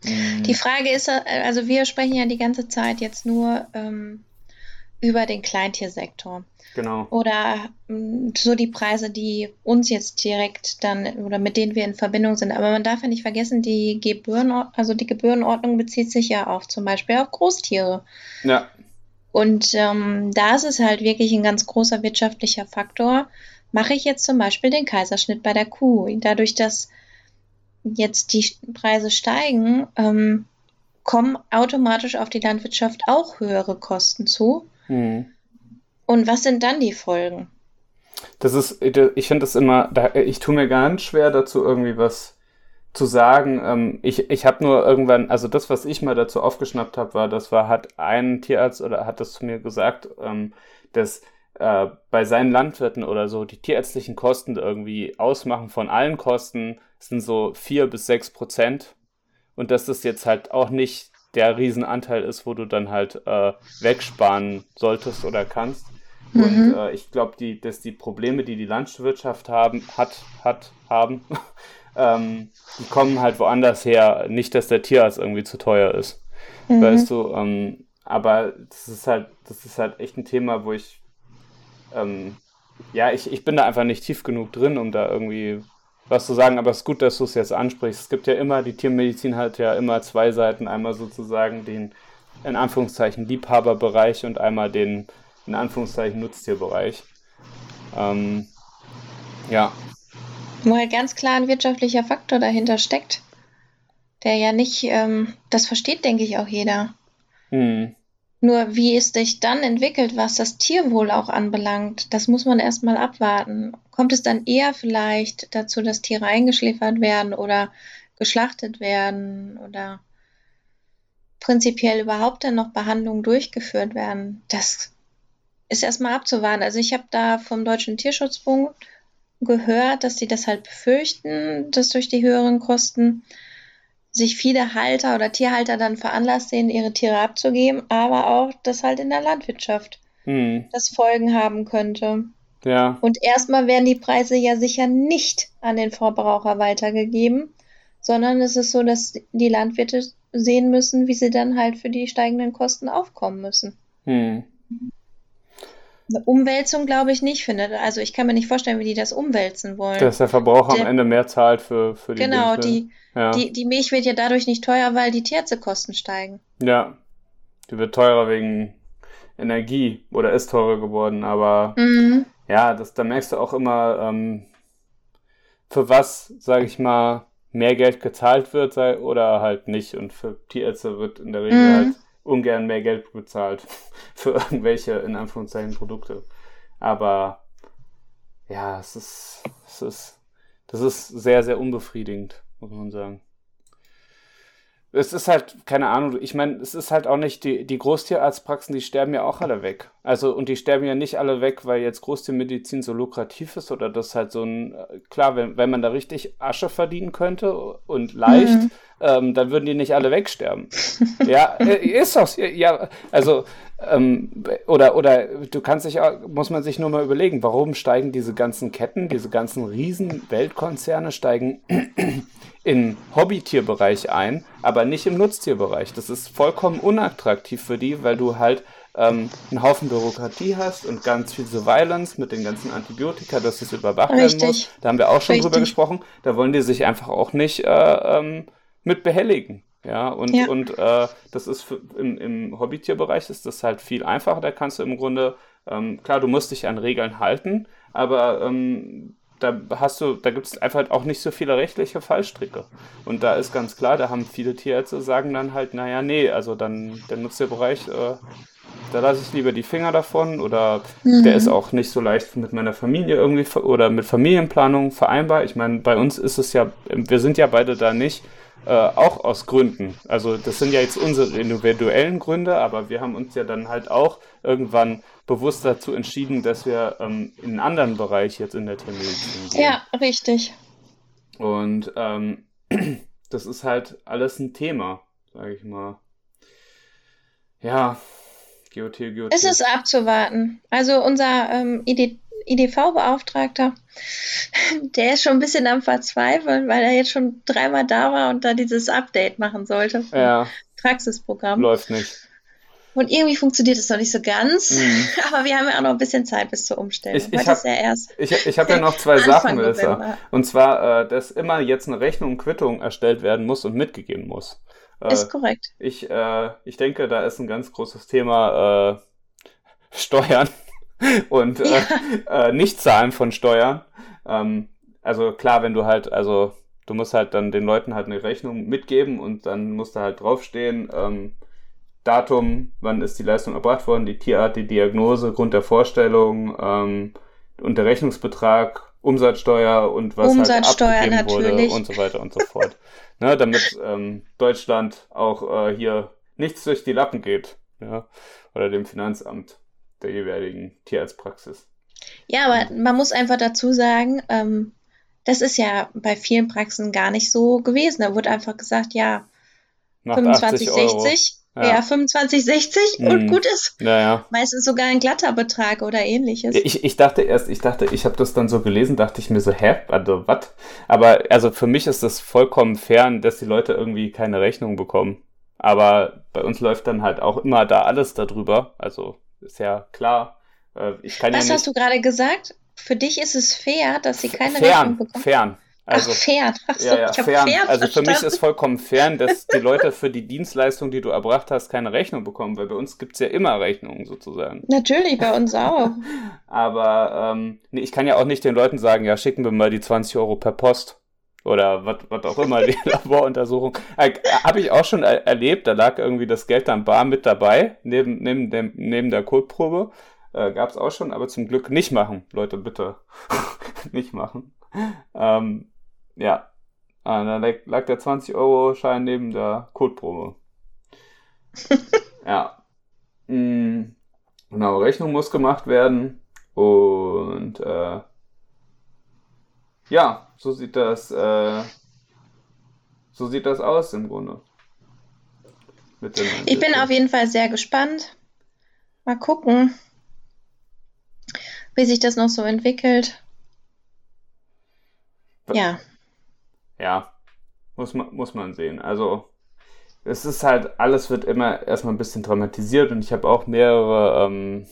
Die Frage ist, äh, also wir sprechen ja die ganze Zeit jetzt nur ähm, über den Kleintiersektor.
Genau.
Oder ähm, so die Preise, die uns jetzt direkt dann oder mit denen wir in Verbindung sind. Aber man darf ja nicht vergessen, die Gebühren, also die Gebührenordnung bezieht sich ja auch zum Beispiel auf Großtiere.
Ja.
Und ähm, da ist es halt wirklich ein ganz großer wirtschaftlicher Faktor. Mache ich jetzt zum Beispiel den Kaiserschnitt bei der Kuh. Dadurch, dass jetzt die Preise steigen, ähm, kommen automatisch auf die Landwirtschaft auch höhere Kosten zu. Mhm. Und was sind dann die Folgen?
Das ist, ich finde das immer, ich tue mir ganz schwer dazu irgendwie was zu sagen. Ähm, ich ich habe nur irgendwann, also das, was ich mal dazu aufgeschnappt habe, war, das war, hat ein Tierarzt oder hat das zu mir gesagt, ähm, dass äh, bei seinen Landwirten oder so die tierärztlichen Kosten irgendwie ausmachen von allen Kosten sind so vier bis sechs Prozent und dass das jetzt halt auch nicht der Riesenanteil ist, wo du dann halt äh, wegsparen solltest oder kannst. Mhm. Und äh, ich glaube, die, dass die Probleme, die die Landwirtschaft haben, hat, hat, haben, ähm, die kommen halt woanders her. Nicht, dass der Tierarzt irgendwie zu teuer ist. Mhm. Weißt du, ähm, aber das ist halt, das ist halt echt ein Thema, wo ich, ähm, ja, ich, ich bin da einfach nicht tief genug drin, um da irgendwie was zu sagen, aber es ist gut, dass du es jetzt ansprichst. Es gibt ja immer, die Tiermedizin hat ja immer zwei Seiten, einmal sozusagen den, in Anführungszeichen, Liebhaberbereich und einmal den, in Anführungszeichen, Nutztierbereich. Ähm, ja.
Wo halt ganz klar ein wirtschaftlicher Faktor dahinter steckt, der ja nicht, ähm, das versteht, denke ich, auch jeder. Hm. Nur wie es sich dann entwickelt, was das Tierwohl auch anbelangt, das muss man erstmal abwarten. Kommt es dann eher vielleicht dazu, dass Tiere eingeschläfert werden oder geschlachtet werden oder prinzipiell überhaupt dann noch Behandlungen durchgeführt werden? Das ist erstmal abzuwarten. Also ich habe da vom Deutschen Tierschutzbund gehört, dass sie das halt befürchten, dass durch die höheren Kosten sich viele Halter oder Tierhalter dann veranlasst sehen, ihre Tiere abzugeben, aber auch, dass halt in der Landwirtschaft hm. das Folgen haben könnte.
Ja.
Und erstmal werden die Preise ja sicher nicht an den Verbraucher weitergegeben, sondern es ist so, dass die Landwirte sehen müssen, wie sie dann halt für die steigenden Kosten aufkommen müssen. Hm. Eine Umwälzung glaube ich nicht findet. Also ich kann mir nicht vorstellen, wie die das umwälzen wollen.
Dass der Verbraucher der, am Ende mehr zahlt für, für die
Genau, die, ja. die, die Milch wird ja dadurch nicht teuer, weil die Tierärztekosten steigen.
Ja, die wird teurer wegen Energie oder ist teurer geworden, aber mhm. ja, das, da merkst du auch immer, ähm, für was, sage ich mal, mehr Geld gezahlt wird sei, oder halt nicht. Und für Tierärzte wird in der Regel mhm. halt ungern mehr Geld bezahlt für irgendwelche, in Anführungszeichen, Produkte. Aber ja, es ist, es ist, das ist sehr, sehr unbefriedigend, muss man sagen es ist halt, keine Ahnung, ich meine, es ist halt auch nicht, die, die Großtierarztpraxen, die sterben ja auch alle weg. Also, und die sterben ja nicht alle weg, weil jetzt Großtiermedizin so lukrativ ist oder das halt so ein, klar, wenn, wenn man da richtig Asche verdienen könnte und leicht, mhm. ähm, dann würden die nicht alle wegsterben. ja, äh, ist doch, ja, also, ähm, oder, oder du kannst dich, auch, muss man sich nur mal überlegen, warum steigen diese ganzen Ketten, diese ganzen riesen Weltkonzerne steigen im Hobbytierbereich ein, aber nicht im Nutztierbereich. Das ist vollkommen unattraktiv für die, weil du halt ähm, einen Haufen Bürokratie hast und ganz viel Surveillance mit den ganzen Antibiotika, dass es überwacht Richtig. werden muss. Da haben wir auch schon Richtig. drüber gesprochen. Da wollen die sich einfach auch nicht äh, ähm, mit behelligen. Ja, und, ja. und äh, das ist für, im, im Hobbytierbereich ist das halt viel einfacher. Da kannst du im Grunde, ähm, klar, du musst dich an Regeln halten, aber ähm, da hast du, da gibt es einfach auch nicht so viele rechtliche Fallstricke. Und da ist ganz klar, da haben viele Tierärzte sagen dann halt, naja, nee, also dann der Nutztierbereich, äh, da lasse ich lieber die Finger davon oder mhm. der ist auch nicht so leicht mit meiner Familie irgendwie oder mit Familienplanung vereinbar. Ich meine, bei uns ist es ja, wir sind ja beide da nicht, äh, auch aus Gründen. Also das sind ja jetzt unsere individuellen Gründe, aber wir haben uns ja dann halt auch irgendwann bewusst dazu entschieden, dass wir ähm, in einen anderen Bereich jetzt in der Tiermedizin
gehen. Ja, richtig.
Und ähm, das ist halt alles ein Thema, sage ich mal. Ja,
GOT, GOT. Es ist abzuwarten. Also unser ähm, ID, IDV-Beauftragter, der ist schon ein bisschen am Verzweifeln, weil er jetzt schon dreimal da war und da dieses Update machen sollte.
Ja.
Praxisprogramm.
Läuft nicht.
Und irgendwie funktioniert es noch nicht so ganz. Mhm. Aber wir haben ja auch noch ein bisschen Zeit bis zur Umstellung.
Ich, ich habe ja Ich, ich hab ja noch zwei Sachen, Melissa. Und zwar, äh, dass immer jetzt eine Rechnung, Quittung erstellt werden muss und mitgegeben muss.
Äh, ist korrekt.
Ich, äh, ich denke, da ist ein ganz großes Thema äh, Steuern und äh, ja. äh, Nichtzahlen von Steuern. Ähm, also klar, wenn du halt, also du musst halt dann den Leuten halt eine Rechnung mitgeben und dann muss da halt draufstehen, ähm, Datum, wann ist die Leistung erbracht worden, die Tierart, die Diagnose, Grund der Vorstellung ähm, und der Rechnungsbetrag, Umsatzsteuer und was halt Umsatzsteuer halt abgegeben natürlich. wurde und so weiter und so fort. ne, damit ähm, Deutschland auch äh, hier nichts durch die Lappen geht. Ja? Oder dem Finanzamt der jeweiligen Tierarztpraxis.
Ja, aber man muss einfach dazu sagen, ähm, das ist ja bei vielen Praxen gar nicht so gewesen. Da wurde einfach gesagt, ja, Nach 25, 60 ja, ja 25, 60 mhm. und gut ist.
Ja, ja.
Meistens sogar ein glatter Betrag oder ähnliches.
Ich, ich dachte erst, ich dachte, ich habe das dann so gelesen, dachte ich mir so, hä, also was? Aber also für mich ist das vollkommen fern, dass die Leute irgendwie keine Rechnung bekommen. Aber bei uns läuft dann halt auch immer da alles darüber. Also ist ja klar. Äh, ich kann
Was
ja
hast du gerade gesagt? Für dich ist es fair, dass sie keine
fern,
Rechnung bekommen?
Fern,
also, Ach, fern. Ach so,
ja, ja, fern. fern. Also für mich ist vollkommen fern, dass die Leute für die Dienstleistung, die du erbracht hast, keine Rechnung bekommen, weil bei uns gibt es ja immer Rechnungen sozusagen.
Natürlich, bei uns auch.
Aber ähm, nee, ich kann ja auch nicht den Leuten sagen, ja, schicken wir mal die 20 Euro per Post. Oder was auch immer, die Laboruntersuchung. Äh, Habe ich auch schon er erlebt, da lag irgendwie das Geld dann bar mit dabei, neben, neben, dem, neben der Kotprobe. Äh, Gab es auch schon, aber zum Glück nicht machen. Leute, bitte nicht machen. Ähm, ja. Ah, da lag der 20-Euro-Schein neben der Codeprobe. ja. Mhm. Genau, Rechnung muss gemacht werden. Und äh, ja, so sieht das, äh, so sieht das aus im Grunde.
ich bin auf jeden Fall sehr gespannt. Mal gucken, wie sich das noch so entwickelt. Ja
ja, muss man, muss man sehen. Also, es ist halt, alles wird immer erstmal ein bisschen dramatisiert und ich habe auch mehrere ähm,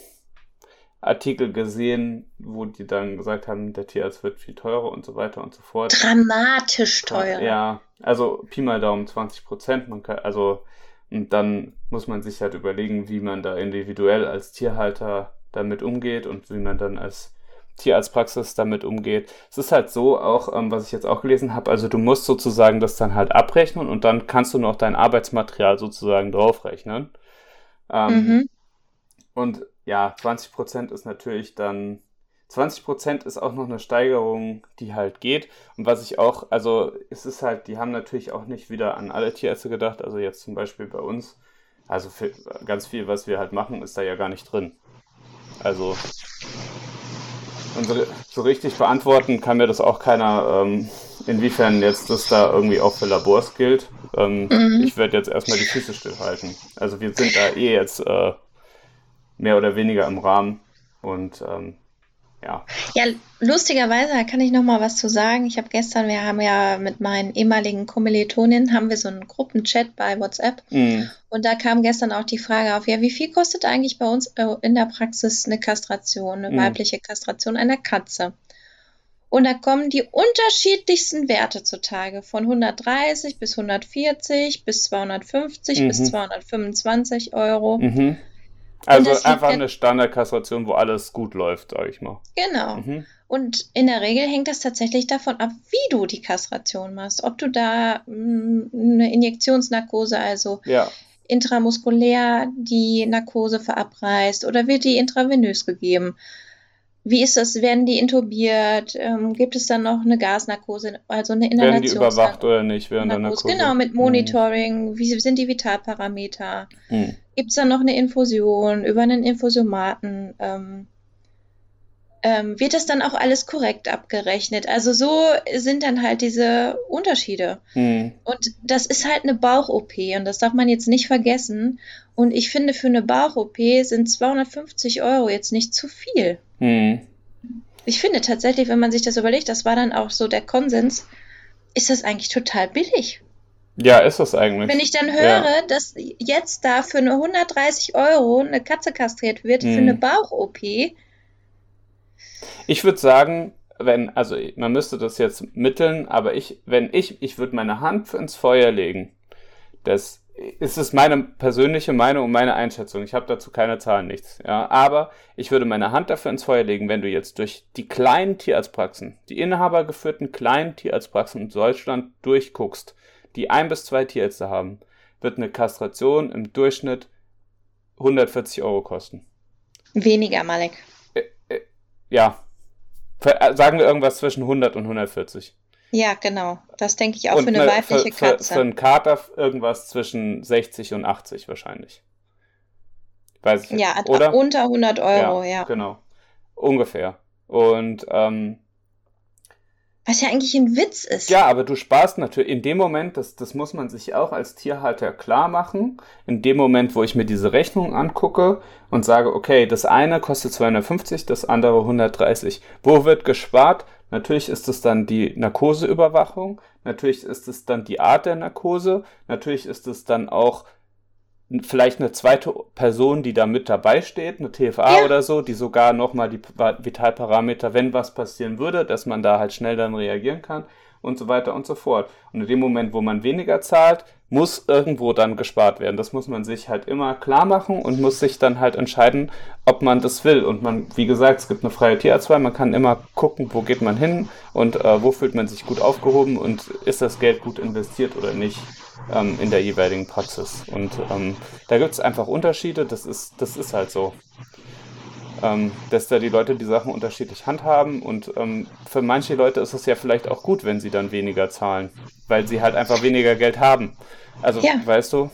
Artikel gesehen, wo die dann gesagt haben, der Tierarzt wird viel teurer und so weiter und so fort.
Dramatisch teurer.
Ja, also Pi mal Daumen 20 Prozent. Man kann, also, und dann muss man sich halt überlegen, wie man da individuell als Tierhalter damit umgeht und wie man dann als Tierarztpraxis damit umgeht. Es ist halt so, auch ähm, was ich jetzt auch gelesen habe, also du musst sozusagen das dann halt abrechnen und dann kannst du noch dein Arbeitsmaterial sozusagen draufrechnen. Ähm, mhm. Und ja, 20% ist natürlich dann, 20% ist auch noch eine Steigerung, die halt geht. Und was ich auch, also es ist halt, die haben natürlich auch nicht wieder an alle Tierärzte gedacht, also jetzt zum Beispiel bei uns. Also für, ganz viel, was wir halt machen, ist da ja gar nicht drin. Also so, so, richtig beantworten kann mir das auch keiner, ähm, inwiefern jetzt das da irgendwie auch für Labors gilt. Ähm, mhm. Ich werde jetzt erstmal die Füße stillhalten. Also wir sind da eh jetzt äh, mehr oder weniger im Rahmen und ähm, ja.
Ja, lustigerweise kann ich noch mal was zu sagen. Ich habe gestern, wir haben ja mit meinen ehemaligen Kommilitoninnen, haben wir so einen Gruppenchat bei WhatsApp. Mhm. Und da kam gestern auch die Frage auf, ja, wie viel kostet eigentlich bei uns äh, in der Praxis eine Kastration, eine mhm. weibliche Kastration einer Katze? Und da kommen die unterschiedlichsten Werte zutage, von 130 bis 140 bis 250 mhm. bis 225 Euro.
Mhm. Also einfach eine Standardkastration, wo alles gut läuft, sage ich mal.
Genau. Mhm. Und in der Regel hängt das tatsächlich davon ab, wie du die Kastration machst. Ob du da mh, mm, eine Injektionsnarkose, also
ja.
intramuskulär die Narkose verabreicht oder wird die intravenös gegeben? Wie ist das? Werden die intubiert? Ähm, gibt es dann noch eine Gasnarkose, also eine Inhalation?
Werden die überwacht oder nicht während
Narkose?
der Narkose?
Genau, mit Monitoring. Mhm. Wie sind die Vitalparameter? Mhm. Gibt es dann noch eine Infusion über einen Infusiomaten? Ähm, ähm, wird das dann auch alles korrekt abgerechnet? Also so sind dann halt diese Unterschiede. Mhm. Und das ist halt eine Bauch-OP und das darf man jetzt nicht vergessen. Und ich finde, für eine Bauch-OP sind 250 Euro jetzt nicht zu viel. Mhm. Ich finde tatsächlich, wenn man sich das überlegt, das war dann auch so der Konsens, ist das eigentlich total billig.
Ja, ist das eigentlich.
Wenn ich dann höre, ja. dass jetzt da für eine 130 Euro eine Katze kastriert wird mhm. für eine Bauch-OP,
ich würde sagen, wenn, also man müsste das jetzt mitteln, aber ich, wenn ich, ich würde meine Hand ins Feuer legen. Das ist es meine persönliche Meinung und meine Einschätzung. Ich habe dazu keine Zahlen, nichts. Ja, aber ich würde meine Hand dafür ins Feuer legen, wenn du jetzt durch die kleinen Tierarztpraxen, die inhabergeführten kleinen Tierarztpraxen in Deutschland durchguckst, die ein bis zwei Tierärzte haben, wird eine Kastration im Durchschnitt 140 Euro kosten.
Weniger, Malek.
Ja, äh, sagen wir irgendwas zwischen 100 und 140.
Ja, genau. Das denke ich auch und für eine, eine weibliche
für, Katze. Für, für einen Kater irgendwas zwischen 60 und 80 wahrscheinlich. Weiß ich
ja, oder? unter 100 Euro, ja, ja.
Genau. Ungefähr. Und ähm,
was ja eigentlich ein Witz ist.
Ja, aber du sparst natürlich in dem Moment, das, das muss man sich auch als Tierhalter klar machen, in dem Moment, wo ich mir diese Rechnung angucke und sage, okay, das eine kostet 250, das andere 130. Wo wird gespart? Natürlich ist es dann die Narkoseüberwachung, natürlich ist es dann die Art der Narkose, natürlich ist es dann auch vielleicht eine zweite Person, die da mit dabei steht, eine TFA ja. oder so, die sogar nochmal die Vitalparameter, wenn was passieren würde, dass man da halt schnell dann reagieren kann und so weiter und so fort. Und in dem Moment, wo man weniger zahlt, muss irgendwo dann gespart werden. Das muss man sich halt immer klar machen und muss sich dann halt entscheiden, ob man das will. Und man, wie gesagt, es gibt eine freie Tierarztwahl, man kann immer gucken, wo geht man hin und äh, wo fühlt man sich gut aufgehoben und ist das Geld gut investiert oder nicht ähm, in der jeweiligen Praxis. Und ähm, da gibt es einfach Unterschiede, das ist, das ist halt so. Ähm, dass da die Leute die Sachen unterschiedlich handhaben und ähm, für manche Leute ist es ja vielleicht auch gut, wenn sie dann weniger zahlen, weil sie halt einfach weniger Geld haben. Also, ja. weißt du?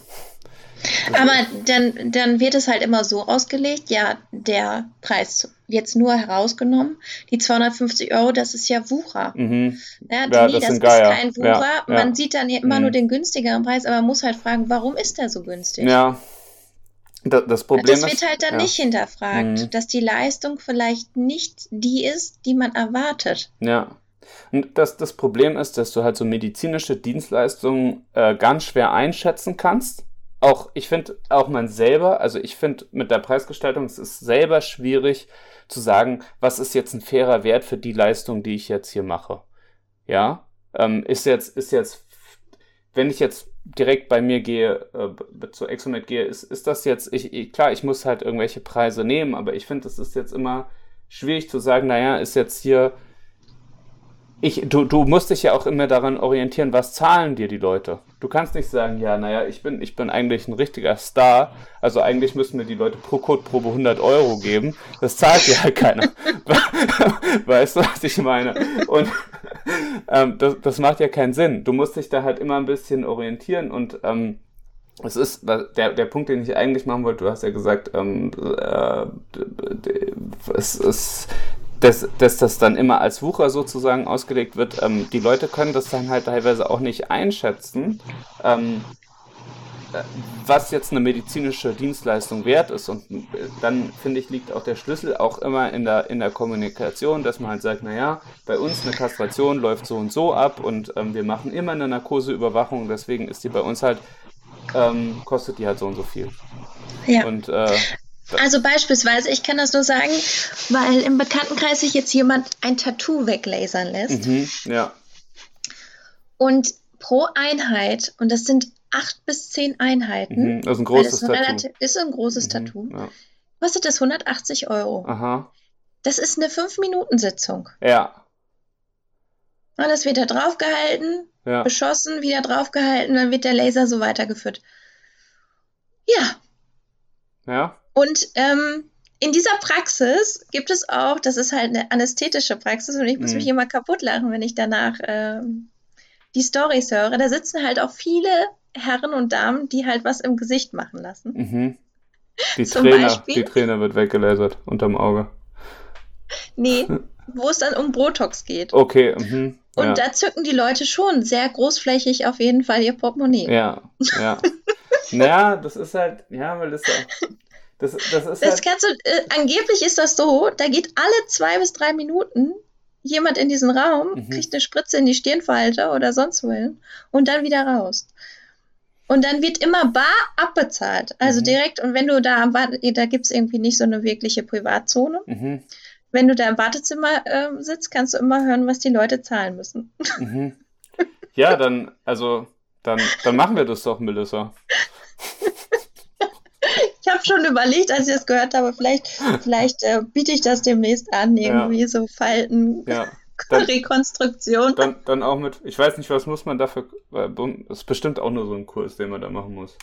Aber dann, dann wird es halt immer so ausgelegt, ja, der Preis jetzt nur herausgenommen, die 250 Euro, das ist ja Wucher. Mhm. Ja, ja, nee, das, das ist Geier. kein Wucher. Ja, man sieht dann immer mhm. nur den günstigeren Preis, aber man muss halt fragen, warum ist der so günstig?
Ja. Das, das Problem
das wird halt dann nicht hinterfragt, mhm. dass die Leistung vielleicht nicht die ist, die man erwartet.
Ja. Und das, das Problem ist, dass du halt so medizinische Dienstleistungen äh, ganz schwer einschätzen kannst. Auch, ich finde, auch man selber, also ich finde mit der Preisgestaltung, es ist selber schwierig zu sagen, was ist jetzt ein fairer Wert für die Leistung, die ich jetzt hier mache. Ja, ähm, ist jetzt, ist jetzt, wenn ich jetzt direkt bei mir gehe, äh, zu Exomet gehe, ist, ist das jetzt, ich, ich, klar, ich muss halt irgendwelche Preise nehmen, aber ich finde, es ist jetzt immer schwierig zu sagen, naja, ist jetzt hier ich, du, du musst dich ja auch immer daran orientieren, was zahlen dir die Leute. Du kannst nicht sagen, ja, naja, ich bin, ich bin eigentlich ein richtiger Star, also eigentlich müssen mir die Leute pro Codeprobe 100 Euro geben. Das zahlt dir halt keiner. weißt du, was ich meine? Und ähm, das, das macht ja keinen Sinn. Du musst dich da halt immer ein bisschen orientieren und ähm, es ist der, der Punkt, den ich eigentlich machen wollte, du hast ja gesagt, ähm, äh, es ist dass, dass das dann immer als Wucher sozusagen ausgelegt wird. Ähm, die Leute können das dann halt teilweise auch nicht einschätzen, ähm, äh, was jetzt eine medizinische Dienstleistung wert ist. Und äh, dann, finde ich, liegt auch der Schlüssel auch immer in der, in der Kommunikation, dass man halt sagt, naja, bei uns eine Kastration läuft so und so ab und ähm, wir machen immer eine Narkoseüberwachung, deswegen ist die bei uns halt, ähm, kostet die halt so und so viel.
Ja.
Und äh,
also beispielsweise, ich kann das nur sagen, weil im Bekanntenkreis sich jetzt jemand ein Tattoo weglasern lässt.
Mhm, ja.
Und pro Einheit, und das sind acht bis zehn Einheiten.
Mhm, das ist ein großes Tattoo. Relativ,
ist ein großes mhm, Tattoo. Ja. Kostet das 180 Euro.
Aha.
Das ist eine 5-Minuten-Sitzung.
Ja.
Alles wird da draufgehalten, ja. beschossen, wieder draufgehalten, dann wird der Laser so weitergeführt. Ja.
Ja.
Und ähm, in dieser Praxis gibt es auch, das ist halt eine anästhetische Praxis und ich muss
Mhm.
mich immer kaputt lachen, wenn ich danach ähm, die Storys höre. Da sitzen halt auch viele Herren und Damen, die halt was im Gesicht machen lassen.
Mhm. Die Trainer,
Beispiel?
die Trainer wird weggelasert unterm Auge.
Nee, wo es dann um Botox geht.
Okay, mhm.
Und
ja.
da zücken die Leute schon sehr großflächig auf jeden Fall ihr Portemonnaie.
Ja, ja. naja, das ist halt, ja, Melissa. Das, das ist
Das
halt.
kannst du, äh, angeblich ist das so, da geht alle zwei bis drei Minuten jemand in diesen Raum,
Mhm.
kriegt eine Spritze in die Stirnfalte oder sonst wohin und dann wieder raus. Und dann wird immer bar abbezahlt. Also
Mhm.
direkt, und wenn du da am Warte, da gibt es irgendwie nicht so eine wirkliche Privatzone.
Mhm,
Wenn du da im Wartezimmer ähm, sitzt, kannst du immer hören, was die Leute zahlen müssen.
mhm. Ja, dann, also, dann, dann machen wir das doch, Melissa.
Habe schon überlegt, als ich das gehört habe, vielleicht, vielleicht äh, biete ich das demnächst an, irgendwie so Falten,
Ja. Dann,
Rekonstruktion.
dann, dann auch mit, ich weiß nicht, was muss man dafür, weil das ist bestimmt auch nur so ein Kurs, den man da machen muss.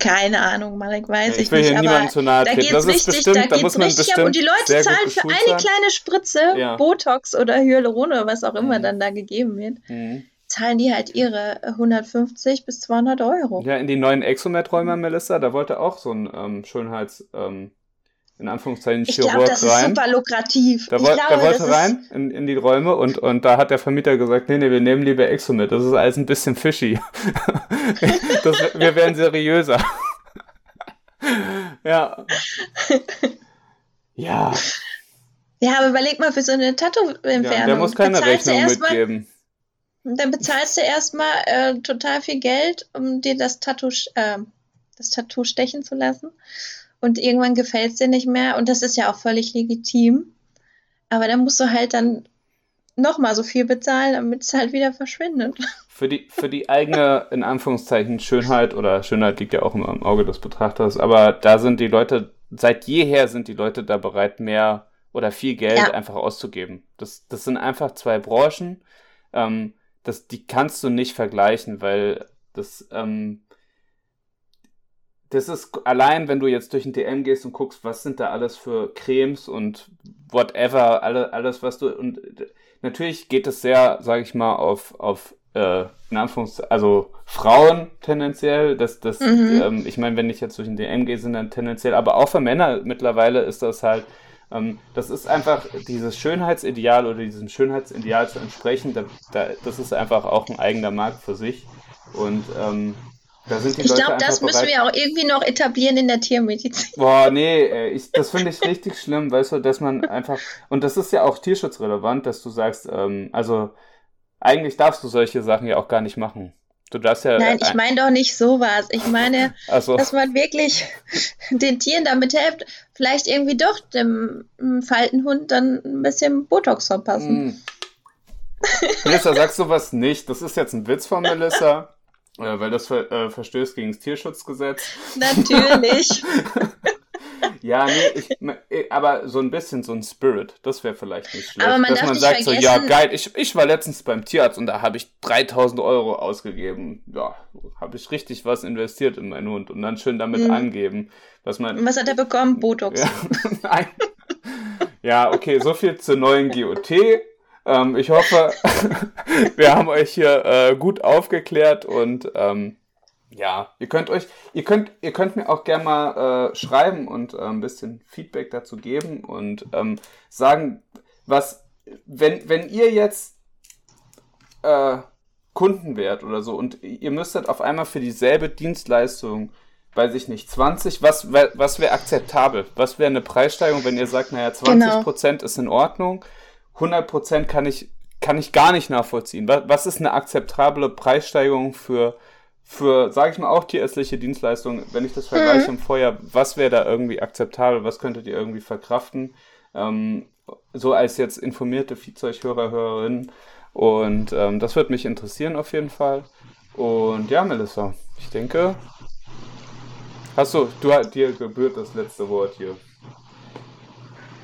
Keine Ahnung, Malek, weiß
Ja,
ich,
ich will
nicht.
hier niemandem zu nahe
da
treten.
geht's
Das
richtig,
bestimmt,
da
da
geht's
muss man
richtig ab. Und die Leute zahlen für eine kleine Spritze,
Ja.
Botox oder Hyaluron oder was auch immer
Mhm.
dann da gegeben wird,
Mhm.
Zahlen die halt ihre 150 bis 200 Euro.
Ja, in die neuen Exomet-Räume, Melissa, da wollte auch so ein ähm, Schönheits, ähm, in Anführungszeichen,
Ich
Chirurg
das ist
rein.
super lukrativ.
Da,
ich
woll,
glaube,
der wollte
das ist,
rein in, in die Räume und, und da hat der Vermieter gesagt, nee, nee, wir nehmen lieber Exomet, das ist alles ein bisschen fishy. das, wir werden seriöser. ja. Ja,
Ja, aber überleg mal für so eine Tattoo-Entfernung.
ja, der muss keine Rechnung
erstmal-
mitgeben.
Dann bezahlst du erstmal äh, total viel Geld, um dir das Tattoo, äh, das Tattoo stechen zu lassen. Und irgendwann gefällt es dir nicht mehr. Und das ist ja auch völlig legitim. Aber dann musst du halt dann nochmal so viel bezahlen, damit es halt wieder verschwindet.
Für die, für die eigene, in Anführungszeichen, Schönheit, oder Schönheit liegt ja auch immer im Auge des Betrachters, aber da sind die Leute, seit jeher sind die Leute da bereit, mehr oder viel Geld
Ja.
einfach auszugeben. Das, das sind einfach zwei Branchen, ähm, das, die kannst du nicht vergleichen, weil das, ähm, das ist allein, wenn du jetzt durch ein DM gehst und guckst, was sind da alles für Cremes und whatever, alle, alles, was du, und natürlich geht es sehr, sage ich mal, auf, auf äh, in Anführungszeichen, also Frauen tendenziell, das, das,
Mhm.
ähm, ich meine, wenn ich jetzt durch ein DM gehe, sind dann tendenziell, aber auch für Männer mittlerweile ist das halt, das ist einfach dieses Schönheitsideal oder diesem Schönheitsideal zu entsprechen, da, da, das ist einfach auch ein eigener Markt für sich und ähm, da sind die
Ich glaube, das müssen
bereit.
wir auch irgendwie noch etablieren in der Tiermedizin.
Boah, nee, ich, das finde ich richtig schlimm, weißt du, dass man einfach, und das ist ja auch tierschutzrelevant, dass du sagst, ähm, also eigentlich darfst du solche Sachen ja auch gar nicht machen. Du darfst ja.
Nein, ich meine doch nicht sowas. Ich meine,
also,
dass man wirklich den Tieren damit hilft, vielleicht irgendwie doch dem mm, Faltenhund dann ein bisschen Botox verpassen.
mh. Melissa, sagst du was nicht? Das ist jetzt ein Witz von Melissa, äh, weil das ver äh, verstößt gegen das Tierschutzgesetz.
Natürlich.
Ja, nee, ich, äh, aber so ein bisschen so ein Spirit, das wäre vielleicht nicht schlecht.
Aber man
dass man sagt so, ja geil, ich, ich war letztens beim Tierarzt und da habe ich 3000 Euro ausgegeben. Ja, habe ich richtig was investiert in meinen Hund und dann schön damit
Mhm.
angeben, was man...
Und was hat er bekommen? Botox.
Ja, nein. Ja, okay, so viel zur neuen GOT. Ähm, ich hoffe, wir haben euch hier äh, gut aufgeklärt und ähm, ja, ihr könnt euch, ihr könnt, ihr könnt mir auch gerne mal äh, schreiben und äh, ein bisschen Feedback dazu geben und ähm, sagen, was, wenn, wenn ihr jetzt äh, Kunden wärt oder so und ihr müsstet auf einmal für dieselbe Dienstleistung, weiß ich nicht, 20, was, was wäre akzeptabel? Was wäre eine Preissteigerung, wenn ihr sagt, naja, 20% ist in Ordnung, 100% kann ich, kann ich gar nicht nachvollziehen. Was, was ist eine akzeptable Preissteigerung für, für, sage ich mal, auch tierärztliche Dienstleistungen, wenn ich das vergleiche im Vorjahr, was wäre da irgendwie akzeptabel, was könntet ihr irgendwie verkraften? Ähm, so als jetzt informierte Viehzeughörer, Hörerinnen. Und ähm, das wird mich interessieren auf jeden Fall. Und ja, Melissa, ich denke, hast du, dir gebührt das letzte Wort hier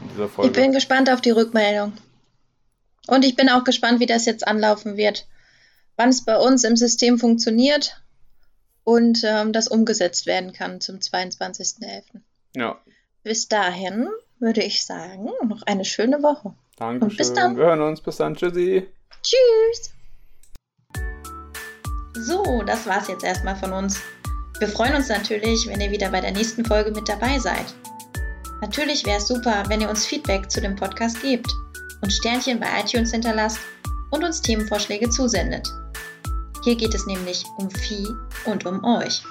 in dieser Folge.
Ich bin gespannt auf die Rückmeldung. Und ich bin auch gespannt, wie das jetzt anlaufen wird. Wann es bei uns im System funktioniert und ähm, das umgesetzt werden kann zum 22.11.
Ja.
Bis dahin würde ich sagen, noch eine schöne Woche.
Dankeschön.
Und bis dann.
Wir hören uns. Bis dann. Tschüssi.
Tschüss. So, das war's jetzt erstmal von uns. Wir freuen uns natürlich, wenn ihr wieder bei der nächsten Folge mit dabei seid. Natürlich wäre es super, wenn ihr uns Feedback zu dem Podcast gebt und Sternchen bei iTunes hinterlasst und uns Themenvorschläge zusendet. Hier geht es nämlich um Vieh und um euch.